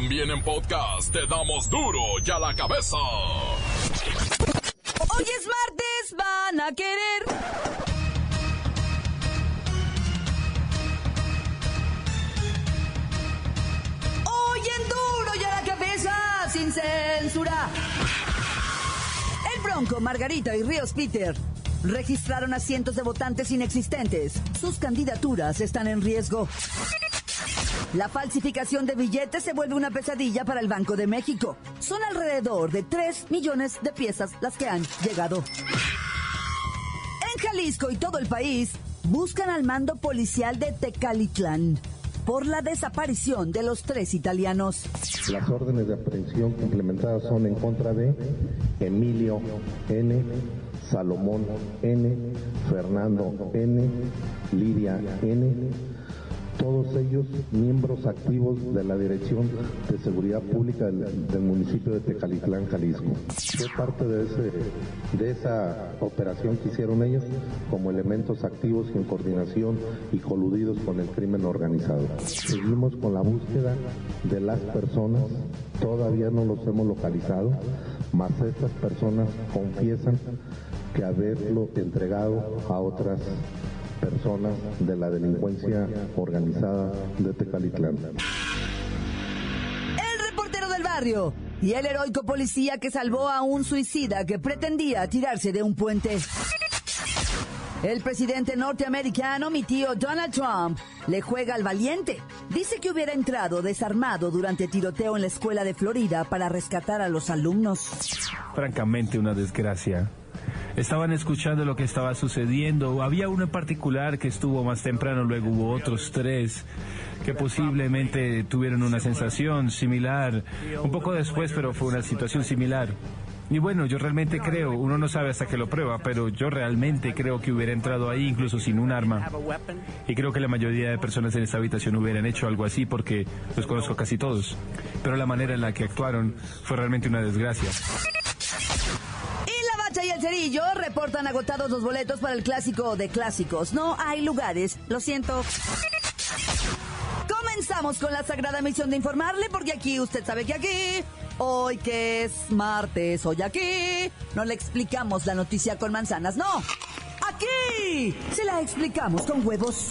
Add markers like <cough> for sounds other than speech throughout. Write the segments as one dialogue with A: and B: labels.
A: También en podcast te damos duro y a la cabeza.
B: Hoy es martes, van a querer. Hoy en duro y a la cabeza, sin censura. El Bronco, Margarita y Ríos Peter registraron a cientos de votantes inexistentes. Sus candidaturas están en riesgo. La falsificación de billetes se vuelve una pesadilla para el Banco de México. Son alrededor de 3 millones de piezas las que han llegado. En Jalisco y todo el país buscan al mando policial de Tecalitlán por la desaparición de los tres italianos.
C: Las órdenes de aprehensión implementadas son en contra de Emilio N., Salomón N., Fernando N., Lidia N., todos ellos miembros activos de la Dirección de Seguridad Pública del, municipio de Tecalitlán, Jalisco. Fue parte de, ese, de esa operación que hicieron ellos como elementos activos en coordinación y coludidos con el crimen organizado. Seguimos con la búsqueda de las personas, todavía no los hemos localizado, mas estas personas confiesan que haberlo entregado a otras personas de la delincuencia organizada de Tecalitlán.
B: El reportero del barrio y el heroico policía que salvó a un suicida que pretendía tirarse de un puente. El presidente norteamericano, mi tío Donald Trump, le juega al valiente. Dice que hubiera entrado desarmado durante tiroteo en la escuela de Florida para rescatar a los alumnos.
D: Francamente, una desgracia estaban escuchando lo que estaba sucediendo. Había uno en particular que estuvo más temprano, luego hubo otros tres que posiblemente tuvieron una sensación similar, un poco después, pero fue una situación similar. Y bueno, yo realmente creo, uno no sabe hasta que lo prueba, pero yo realmente creo que hubiera entrado ahí incluso sin un arma. Y creo que la mayoría de personas en esta habitación hubieran hecho algo así porque los conozco casi todos. Pero la manera en la que actuaron fue realmente una desgracia.
B: Cerillo reportan agotados los boletos para el clásico de clásicos. No hay lugares, lo siento. Comenzamos con la sagrada misión de informarle, porque aquí usted sabe que aquí, hoy que es martes, hoy aquí, no le explicamos la noticia con manzanas, no. Aquí se la explicamos con huevos.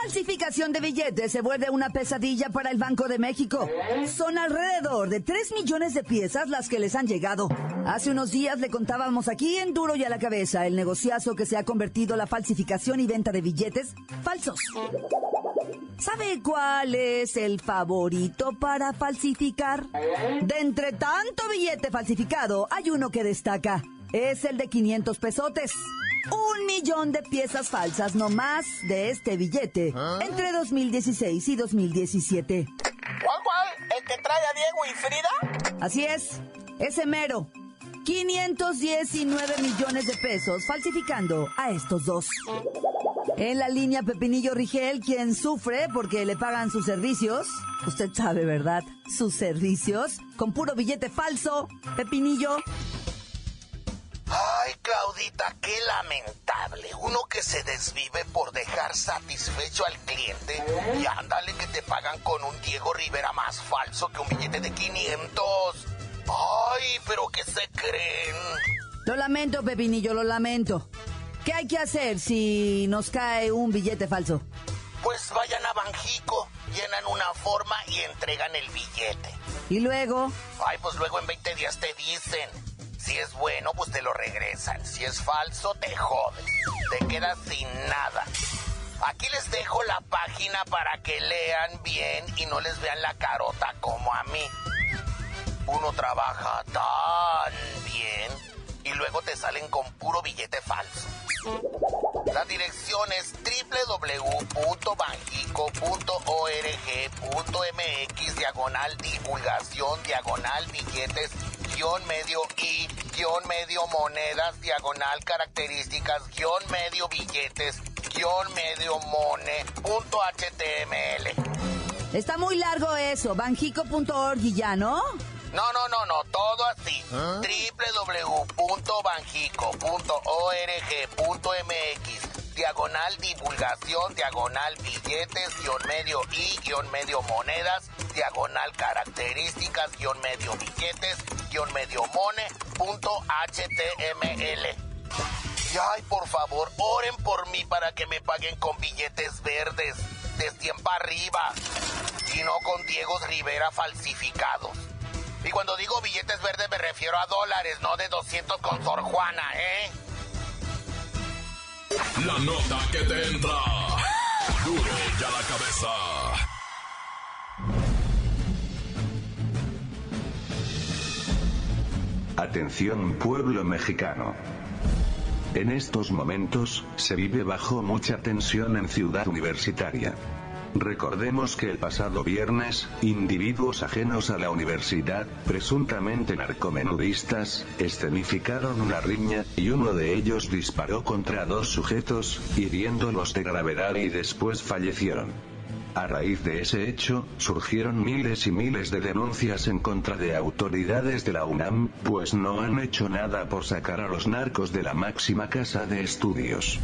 B: Falsificación de billetes se vuelve una pesadilla para el Banco de México. Son alrededor de 3 millones de piezas las que les han llegado. Hace unos días le contábamos aquí en Duro y a la Cabeza el negociazo que se ha convertido la falsificación y venta de billetes falsos. ¿Sabe cuál es el favorito para falsificar? De entre tanto billete falsificado, hay uno que destaca. Es el de 500 pesotes. Un millón de piezas falsas no más de este billete entre 2016 y 2017.
E: ¿Cuál, cuál? ¿El que trae a Diego y Frida?
B: Así es, ese mero. 519 millones de pesos falsificando a estos dos. En la línea Pepinillo Rigel, quien sufre porque le pagan sus servicios. Usted sabe, ¿verdad? Sus servicios. Con puro billete falso. Pepinillo.
E: Claudita, qué lamentable. Uno que se desvive por dejar satisfecho al cliente y ándale que te pagan con un Diego Rivera más falso que un billete de 500. Ay, pero ¿qué se creen?
B: Lo lamento, Pepinillo, lo lamento. ¿Qué hay que hacer si nos cae un billete falso?
E: Pues vayan a Banjico, llenan una forma y entregan el billete.
B: Y luego,
E: Ay, pues luego en 20 días te dicen. Es bueno, pues te lo regresan. Si es falso, te jodes. Te quedas sin nada. Aquí les dejo la página para que lean bien y no les vean la carota como a mí. Uno trabaja tan bien y luego te salen con puro billete falso.
F: La dirección es www.banjico.org.mx diagonal divulgación diagonal billetes guion medio y guion medio monedas diagonal características guion medio billetes guion medio mone punto html.
B: Está muy largo eso, banjico.org y ya, ¿no?
F: No, no, no, no, todo así. www.banjico.org.mx diagonal divulgación, diagonal billetes, guion medio y, guion medio monedas, diagonal características, guion medio billetes, guion medio mone, punto html. Y ay, por favor, oren por mí para que me paguen con billetes verdes, de tiempo arriba, y no con Diego Rivera falsificados. Y cuando digo billetes verdes me refiero a dólares, no de 200 con Sor Juana, ¿eh?
A: La nota que te entra. Duro ya la cabeza.
G: Atención pueblo mexicano. En estos momentos, se vive bajo mucha tensión en Ciudad Universitaria. Recordemos que el pasado viernes, individuos ajenos a la universidad, presuntamente narcomenudistas, escenificaron una riña, y uno de ellos disparó contra dos sujetos, hiriéndolos de gravedad y después fallecieron. A raíz de ese hecho, surgieron miles y miles de denuncias en contra de autoridades de la UNAM, pues no han hecho nada por sacar a los narcos de la máxima casa de estudios.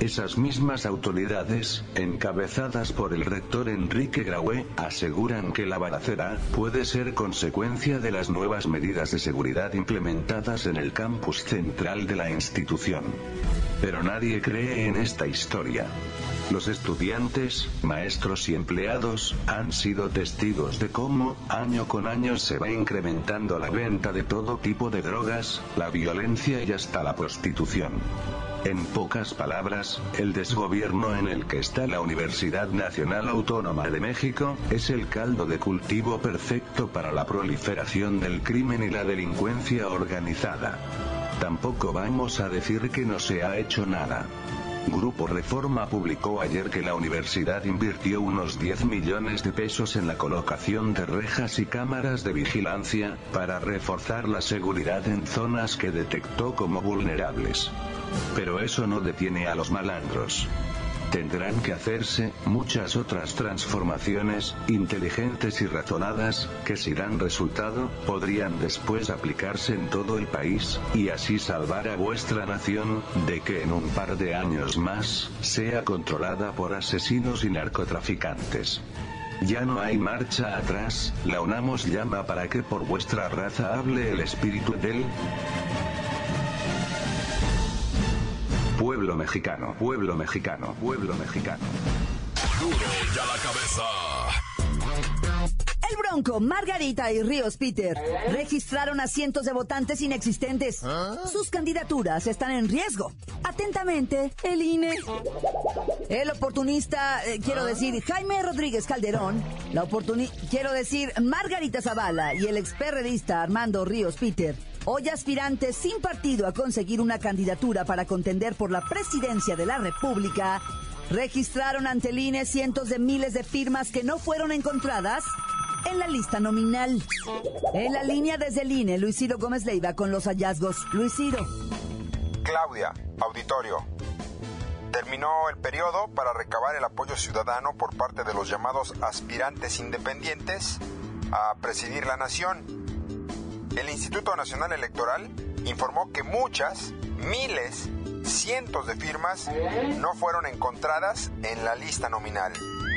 G: Esas mismas autoridades, encabezadas por el rector Enrique Graue, aseguran que la balacera puede ser consecuencia de las nuevas medidas de seguridad implementadas en el campus central de la institución. Pero nadie cree en esta historia. Los estudiantes, maestros y empleados han sido testigos de cómo, año con año, se va incrementando la venta de todo tipo de drogas, la violencia y hasta la prostitución. En pocas palabras, el desgobierno en el que está la Universidad Nacional Autónoma de México, es el caldo de cultivo perfecto para la proliferación del crimen y la delincuencia organizada. Tampoco vamos a decir que no se ha hecho nada. Grupo Reforma publicó ayer que la universidad invirtió unos 10 millones de pesos en la colocación de rejas y cámaras de vigilancia, para reforzar la seguridad en zonas que detectó como vulnerables. Pero eso no detiene a los malandros. Tendrán que hacerse muchas otras transformaciones, inteligentes y razonadas, que si dan resultado, podrían después aplicarse en todo el país, y así salvar a vuestra nación, de que en un par de años más, sea controlada por asesinos y narcotraficantes. Ya no hay marcha atrás, la UNAMOS llama para que por vuestra raza hable el espíritu del pueblo mexicano, pueblo mexicano, pueblo mexicano.
A: Duro ya la cabeza.
B: El Bronco, Margarita y Ríos Peter registraron a cientos de votantes inexistentes. Sus candidaturas están en riesgo. Atentamente, el INE. El oportunista, eh, quiero decir, Jaime Rodríguez Calderón, la oportuni quiero decir, Margarita Zavala y el experredista Armando Ríos Peter, hoy aspirantes sin partido a conseguir una candidatura para contender por la presidencia de la República, registraron ante el INE cientos de miles de firmas que no fueron encontradas en la lista nominal. En la línea desde el INE, Gómez Leiva con los hallazgos. Luis Ciro.
H: Claudia, auditorio. Terminó el periodo para recabar el apoyo ciudadano por parte de los llamados aspirantes independientes a presidir la nación. El Instituto Nacional Electoral informó que muchas, miles, cientos de firmas no fueron encontradas en la lista nominal.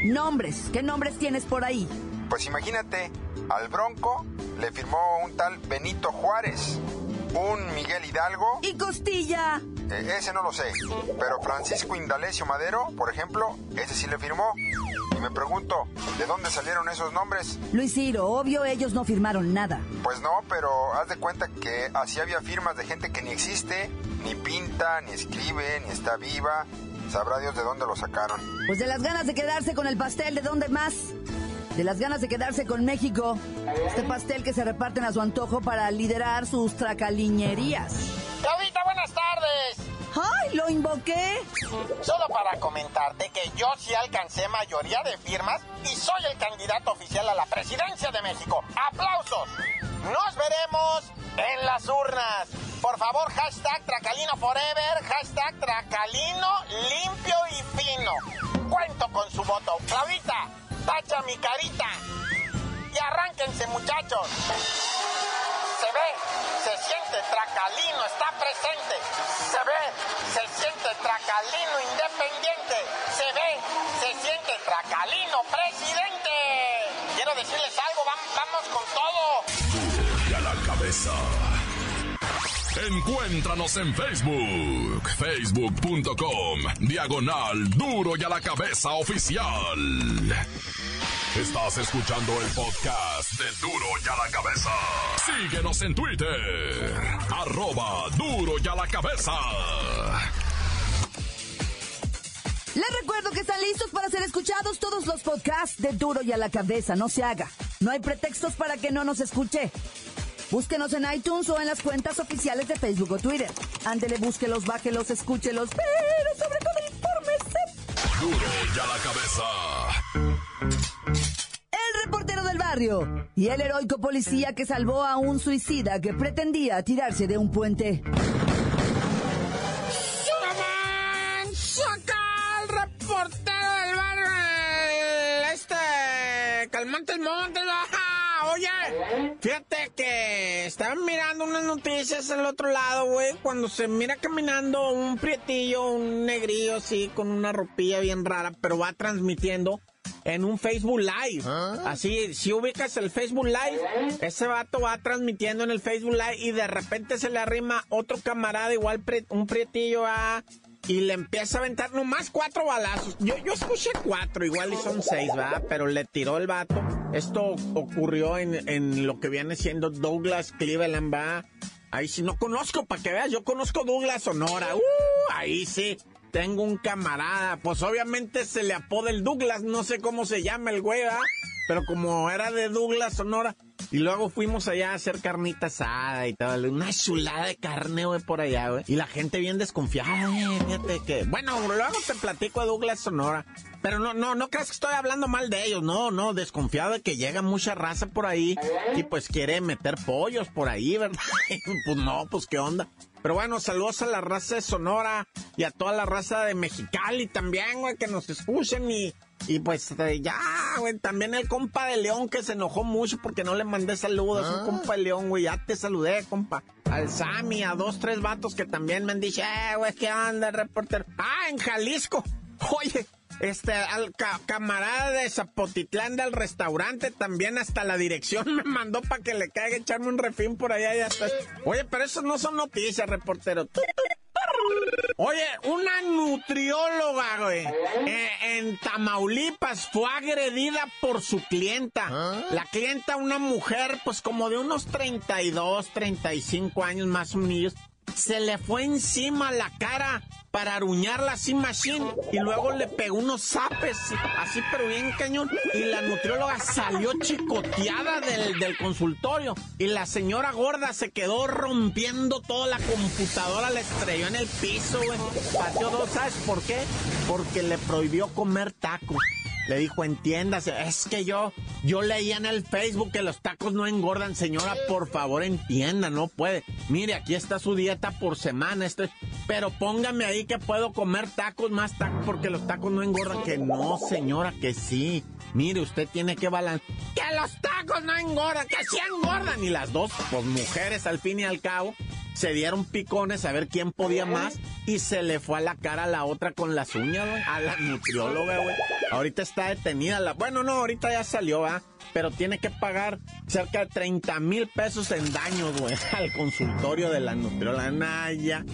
B: Nombres, ¿qué nombres tienes por ahí?
H: Pues imagínate, al Bronco le firmó un tal Benito Juárez, un Miguel Hidalgo,
B: Y Costilla.
H: eh, ese no lo sé, pero Francisco Indalecio Madero, por ejemplo, ese sí le firmó. Y me pregunto, ¿de dónde salieron esos nombres?
B: Luis Ciro, obvio ellos no firmaron nada.
H: Pues no, pero haz de cuenta que así había firmas de gente que ni existe, ni pinta, ni escribe, ni está viva. Sabrá Dios de dónde lo sacaron.
B: Pues de las ganas de quedarse con el pastel, ¿de dónde más? De las ganas de quedarse con México. Este pastel que se reparten a su antojo para liderar sus tracaliñerías.
F: Claudita, buenas tardes.
B: ¡Ay, lo invoqué!
E: Solo para comentarte que yo sí alcancé mayoría de firmas y soy el candidato oficial a la presidencia de México. ¡Aplausos! Nos veremos en las urnas. Por favor, hashtag Tracalino Forever, hashtag Tracalino limpio y fino. Cuento con su voto. Claudita, tacha mi carita. Y arránquense, muchachos. Se ve, se siente Tracalino, está presente. Se ve, se siente Tracalino independiente. Se ve, se siente Tracalino presidente. Quiero decirles algo, vamos con todo.
A: Y a la cabeza. Encuéntranos en Facebook, facebook.com, diagonal duro y a la cabeza oficial. Estás escuchando el podcast de Duro y a la cabeza. Síguenos en Twitter, arroba duro y a la cabeza.
B: Les recuerdo que están listos para ser escuchados todos los podcasts de Duro y a la cabeza. No se haga. No hay pretextos para que no nos escuche. Búsquenos en iTunes o en las cuentas oficiales de Facebook o Twitter. Ándele, búsquelos, bájelos, escúchelos, pero sobre todo infórmese.
A: Duro y a la cabeza.
B: El reportero del barrio y el heroico policía que salvó a un suicida que pretendía tirarse de un puente.
I: Fíjate que estaban mirando unas noticias al otro lado, güey. Cuando se mira caminando un prietillo, un negrillo así, con una ropilla bien rara, pero va transmitiendo en un Facebook Live. Así, si ubicas el Facebook Live, ese vato va transmitiendo en el Facebook Live y de repente se le arrima otro camarada, igual un prietillo a y le empieza a aventar nomás cuatro balazos. Yo, yo escuché cuatro, igual y son seis, ¿verdad? Pero le tiró el vato. Esto ocurrió en, en lo que viene siendo Douglas Cleveland, ¿va? Ahí sí no conozco, para que veas, yo conozco Douglas Sonora. Uh, ahí sí. Tengo un camarada, pues obviamente se le apoda el Douglas, no sé cómo se llama el güey, ¿verdad? Pero como era de Douglas, Sonora, y luego fuimos allá a hacer carnita asada y tal, una chulada de carne, güey, por allá, güey. Y la gente bien desconfiada, fíjate que... Bueno, luego te platico de Douglas Sonora. Pero no, no, no creas que estoy hablando mal de ellos, no, no, desconfiado de que llega mucha raza por ahí y pues quiere meter pollos por ahí, <laughs> ¿verdad? pues no, pues qué onda. Pero bueno, saludos a la raza de Sonora y a toda la raza de Mexicali también, güey, que nos escuchen y, y pues eh, ya, güey, también el compa de León que se enojó mucho porque no le mandé saludos, un compa de León, güey, ya te saludé, compa. Al Sammy, a dos, tres vatos que también me han dicho, eh, güey, ¿qué onda, reportero? Ah, en Jalisco. <laughs> Oye, este, al ca- camarada de Zapotitlán del restaurante también hasta la dirección me mandó para que le caiga echarme un refín por allá y hasta... Oye, pero eso no son noticias, reportero. Oye, una nutrióloga, güey, eh, en Tamaulipas fue agredida por su clienta. La clienta, una mujer, pues como de unos 32, 35 años más o menos, se le fue encima la cara para aruñarla así machine y luego le pegó unos zapes así pero bien cañón y la nutrióloga salió chicoteada del, del consultorio y la señora gorda se quedó rompiendo toda la computadora, la estrelló en el piso, güey. Pateó dos, ¿sabes por qué? Porque le prohibió comer tacos. Le dijo, entiéndase, es que yo, yo leía en el Facebook que los tacos no engordan, señora, por favor entienda, no puede. Mire, aquí está su dieta por semana, esto es- pero póngame ahí que puedo comer tacos, más tacos, porque los tacos no engordan. Que no, señora, que sí. Mire, usted tiene que balancear. Que los tacos no engordan, que sí engordan. Y las dos, pues mujeres al fin y al cabo, se dieron picones a ver quién podía más y se le fue a la cara a la otra con las uñas, güey. A la nutrióloga, güey. Ahorita está detenida. La... Bueno, no, ahorita ya salió, ¿va? Pero tiene que pagar cerca de 30 mil pesos en daños, güey, <laughs> al consultorio de la nutrióloga. Naya.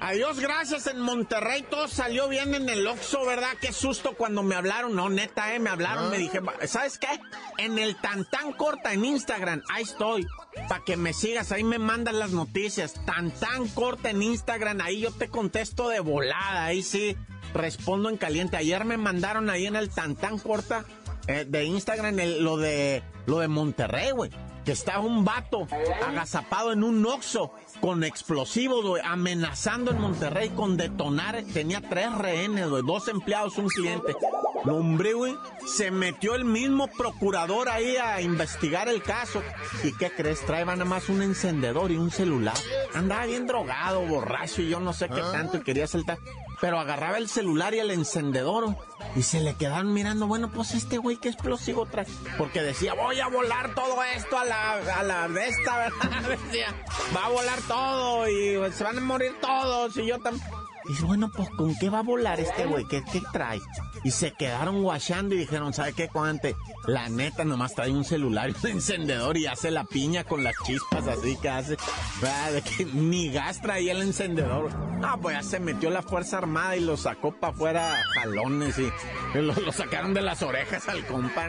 I: Adiós, gracias. En Monterrey todo salió bien en el Oxxo, ¿verdad? Qué susto cuando me hablaron. No, neta, eh, me hablaron. Me dije, ¿sabes qué? En el Tantán Corta en Instagram, ahí estoy. Para que me sigas, ahí me mandan las noticias. Tantán Corta en Instagram, ahí yo te contesto de volada. Ahí sí, respondo en caliente. Ayer me mandaron ahí en el Tantán Corta eh, de Instagram el- lo de lo de Monterrey, güey. que estaba un vato agazapado en un oxo con explosivos, güey, amenazando en Monterrey con detonar. Tenía tres rehenes, güey, dos empleados, un cliente. No, hombre, güey, se metió el mismo procurador ahí a investigar el caso. ¿Y qué crees? Trae nada más un encendedor y un celular. Andaba bien drogado, borracho y yo no sé qué tanto y quería saltar pero agarraba el celular y el encendedor y se le quedaban mirando, bueno, pues este güey qué explosivo trae. Porque decía, voy a volar todo esto a la, a la de <laughs> ¿verdad? Decía, va a volar todo y se van a morir todos y yo también. Y dice, bueno, pues ¿con qué va a volar este güey? ¿Qué, ¿Qué, trae? Y se quedaron guachando y dijeron, ¿sabe qué, Cuante? La neta, nomás trae un celular y un <laughs> encendedor y hace la piña con las chispas así que hace. De que ni gas traía el encendedor. Ah, pues ya se metió la Fuerza Armada y lo sacó para afuera jalones y lo, sacaron de las orejas al compa.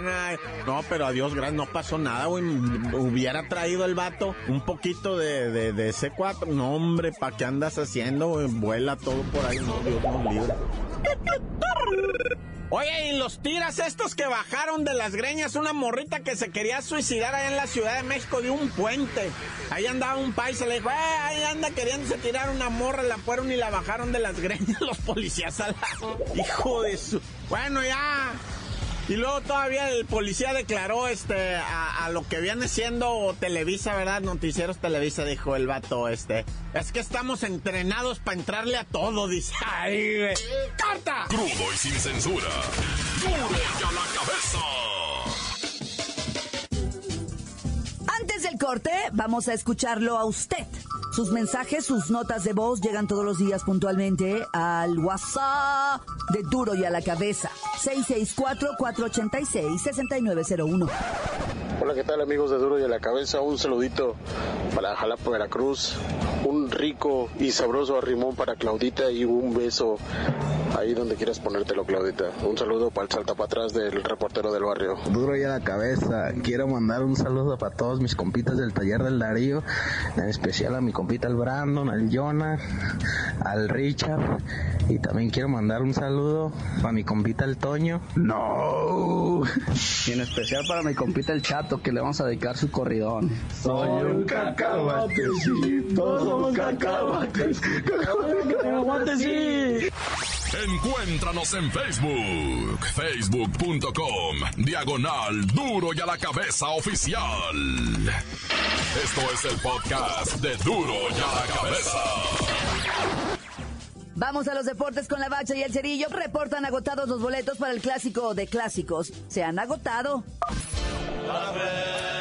I: No, pero a Dios gracias, no pasó nada, güey. Hubiera traído el vato un poquito de, de, de C4. No, hombre, ¿para qué andas haciendo? Vuela todo por ahí, no, Dios nos. Oye, y los tiras estos que bajaron de las greñas, una morrita que se quería suicidar allá en la Ciudad de México de un puente. Ahí andaba un país, se le dijo, eh, ahí anda queriéndose tirar una morra, la fueron y la bajaron de las <laughs> greñas los policías a la... Hijo de su... Bueno, ya... Y luego todavía el policía declaró este a, a, lo que viene siendo Televisa, ¿verdad? Noticieros Televisa, dijo el vato, este. Es que estamos entrenados para entrarle a todo, <laughs> dice. ¡Ay, güey! ¡Carta!
A: Crudo y sin censura. ¡Duro y a la
B: cabeza! Antes del corte, vamos a escucharlo a usted. Sus mensajes, sus notas de voz llegan todos los días puntualmente al WhatsApp de Duro y a la Cabeza. 664-486-6901.
J: Hola, ¿qué tal amigos de Duro y a la Cabeza? Un saludito para Jalapa, Veracruz. Un rico y sabroso arrimón para Claudita y un beso ahí donde quieras ponértelo, Claudita. Un saludo para el salta para atrás del reportero del barrio.
K: Duro y a la cabeza. Quiero mandar un saludo para todos mis compitas del taller del Darío, en especial a mi compita al Brandon, al Jonah, al Richard. Y también quiero mandar un saludo para mi compita el Toño. No. Y en especial para mi compita el Que le vamos a dedicar su corridón.
L: Soy un cacahuatecito, somos cacahuates, sí.
A: Encuéntranos en Facebook, facebook.com, diagonal duro y a la cabeza oficial. Esto es el podcast de duro y a la cabeza.
B: Vamos a los deportes con la bacha y el cerillo. Reportan agotados los boletos para el clásico de clásicos. Se han agotado.
M: ¡La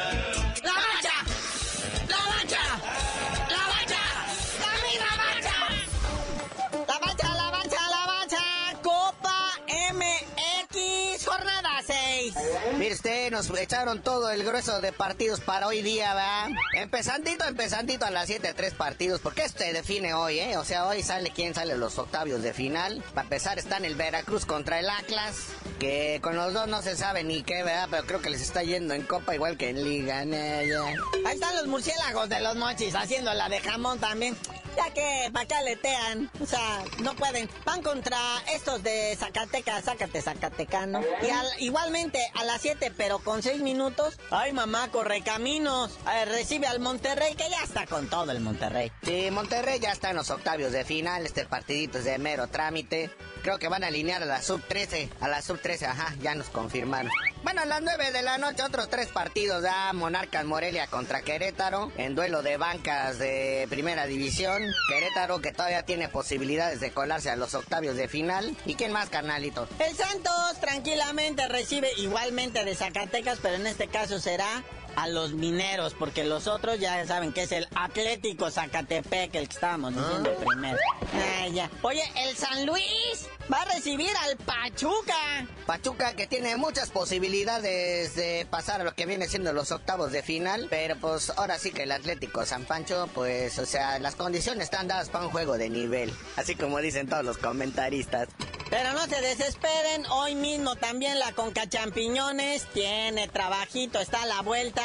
E: Nos echaron todo el grueso de partidos para hoy día, ¿verdad? Empezandito, empezandito a las 7, tres partidos, porque esto se define hoy, ¿eh? O sea, hoy sale quién sale los octavios de final. Para empezar están el Veracruz contra el Atlas, que con los dos no se sabe ni qué, ¿verdad? Pero creo que les está yendo en Copa igual que en Liga, ¿no?
M: Ahí están los murciélagos de los mochis haciendo la de jamón también. Ya que para acá letean, o sea, no pueden. Van contra estos de Zacatecas, Zacate, Zacatecano. Y al, igualmente a las 7, pero con 6 minutos. Ay, mamá, corre caminos. Ver, recibe al Monterrey, que ya está con todo el Monterrey.
E: Sí, Monterrey ya está en los octavios de final. Este partidito es de mero trámite. Creo que van a alinear a la sub 13. A la sub 13, ajá, ya nos confirmaron. Bueno, a las 9 de la noche, otros tres partidos. Ya Monarcas Morelia contra Querétaro. En duelo de bancas de primera división. Querétaro que todavía tiene posibilidades de colarse a los octavios de final. ¿Y quién más, carnalito?
M: El Santos tranquilamente recibe igualmente de Zacatecas, pero en este caso será a los mineros, porque los otros ya saben que es el Atlético Zacatepec, el que estábamos diciendo
E: ¿Ah?
M: primero. Ah, ya. Oye, el San Luis va a recibir al Pachuca.
E: Pachuca que tiene muchas posibilidades de pasar a lo que viene siendo los octavos de final, pero pues ahora sí que el Atlético San Pancho, pues, o sea, las condiciones están dadas para un juego de nivel, así como dicen todos los comentaristas.
M: Pero no se desesperen, hoy mismo también la Conca Champiñones tiene trabajito, está a la vuelta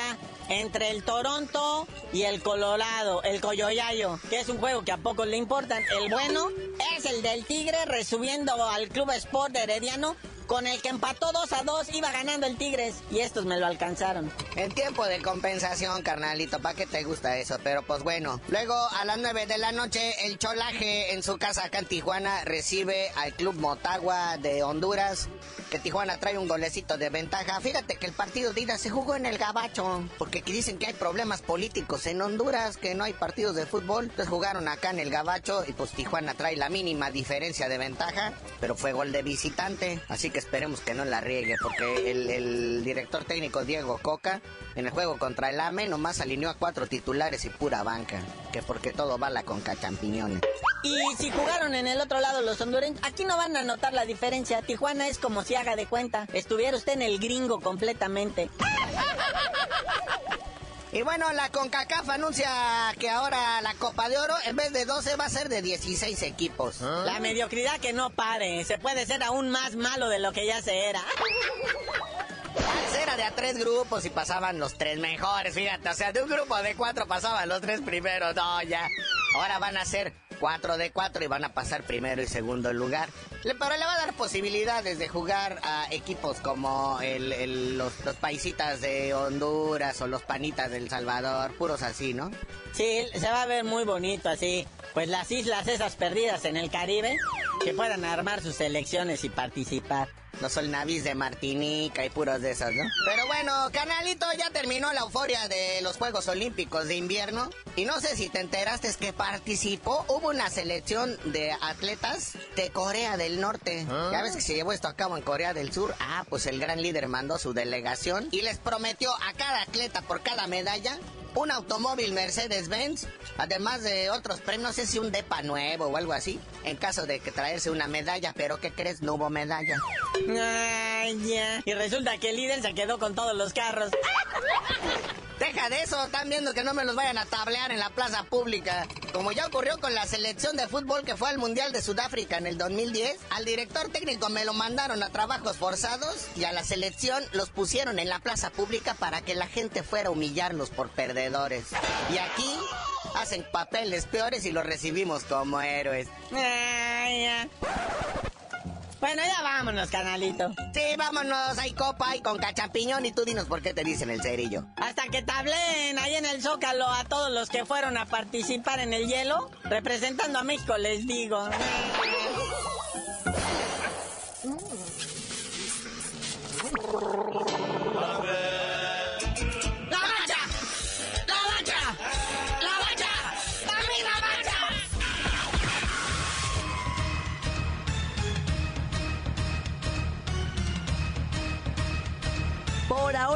M: entre el Toronto y el Colorado, el Coyoyayo, que es un juego que a pocos le importan. El bueno es el del Tigre resubiendo al Club Sport de Herediano con el que empató 2 a 2 iba ganando el Tigres y estos me lo alcanzaron.
E: En tiempo de compensación, carnalito, ¿para qué te gusta eso? Pero pues bueno. Luego, a las 9 de la noche, el Cholaje en su casa acá en Tijuana recibe al Club Motagua de Honduras. Que Tijuana trae un golecito de ventaja. Fíjate que el partido de ida se jugó en el Gabacho. Porque dicen que hay problemas políticos en Honduras, que no hay partidos de fútbol. Entonces jugaron acá en el Gabacho y pues Tijuana trae la mínima diferencia de ventaja. Pero fue gol de visitante. Así que esperemos que no la riegue. Porque el, director técnico Diego Coca en el juego contra el AME nomás alineó a cuatro titulares y pura banca. Que porque todo bala con cachampiñones.
M: Y si jugaron en el otro lado los hondureños, aquí no van a notar la diferencia. Tijuana es como si haga de cuenta. Estuviera usted en el gringo completamente.
E: Y bueno, la CONCACAF anuncia que ahora la Copa de Oro, en vez de 12, va a ser de 16 equipos.
M: La mediocridad que no pare. Se puede ser aún más malo de lo que ya se era.
E: Era de a tres grupos y pasaban los tres mejores, fíjate. O sea, de un grupo de cuatro pasaban los tres primeros. No, ya. Ahora van a ser cuatro de cuatro y van a pasar primero y segundo lugar. Pero le va a dar posibilidades de jugar a equipos como el, el- los, los paisitas de Honduras o los panitas del Salvador, puros así, ¿no?
M: Sí, se va a ver muy bonito así. Pues las islas esas perdidas en el Caribe, que puedan armar sus selecciones y participar.
E: Los solnavis de Martinica y puros de esos, ¿no? Pero bueno, canalito, ya terminó la euforia de los Juegos Olímpicos de invierno. Y no sé si te enteraste es que participó, hubo una selección de atletas de Corea del Norte. Ya ves que se llevó esto a cabo en Corea del Sur. Ah, pues el gran líder mandó su delegación y les prometió a cada atleta por cada medalla un automóvil Mercedes-Benz, además de otros premios, no sé si un depa nuevo o algo así, en caso de que traerse una medalla, pero ¿qué crees? No hubo medalla.
M: Y resulta que el líder se quedó con todos los carros.
E: Deja de eso, están viendo que no me los vayan a tablear en la plaza pública. Como ya ocurrió con la selección de fútbol que fue al Mundial de Sudáfrica en el 2010, al director técnico me lo mandaron a trabajos forzados y a la selección los pusieron en la plaza pública para que la gente fuera a humillarlos por perdedores. Y aquí hacen papeles peores y los recibimos como héroes.
M: Ay. Bueno, ya vámonos, canalito.
E: Sí, vámonos, hay copa, hay con cachampiñón y tú dinos por qué te dicen el cerillo.
M: Hasta que tableen ahí en el Zócalo a todos los que fueron a participar en el hielo, representando a México, les digo.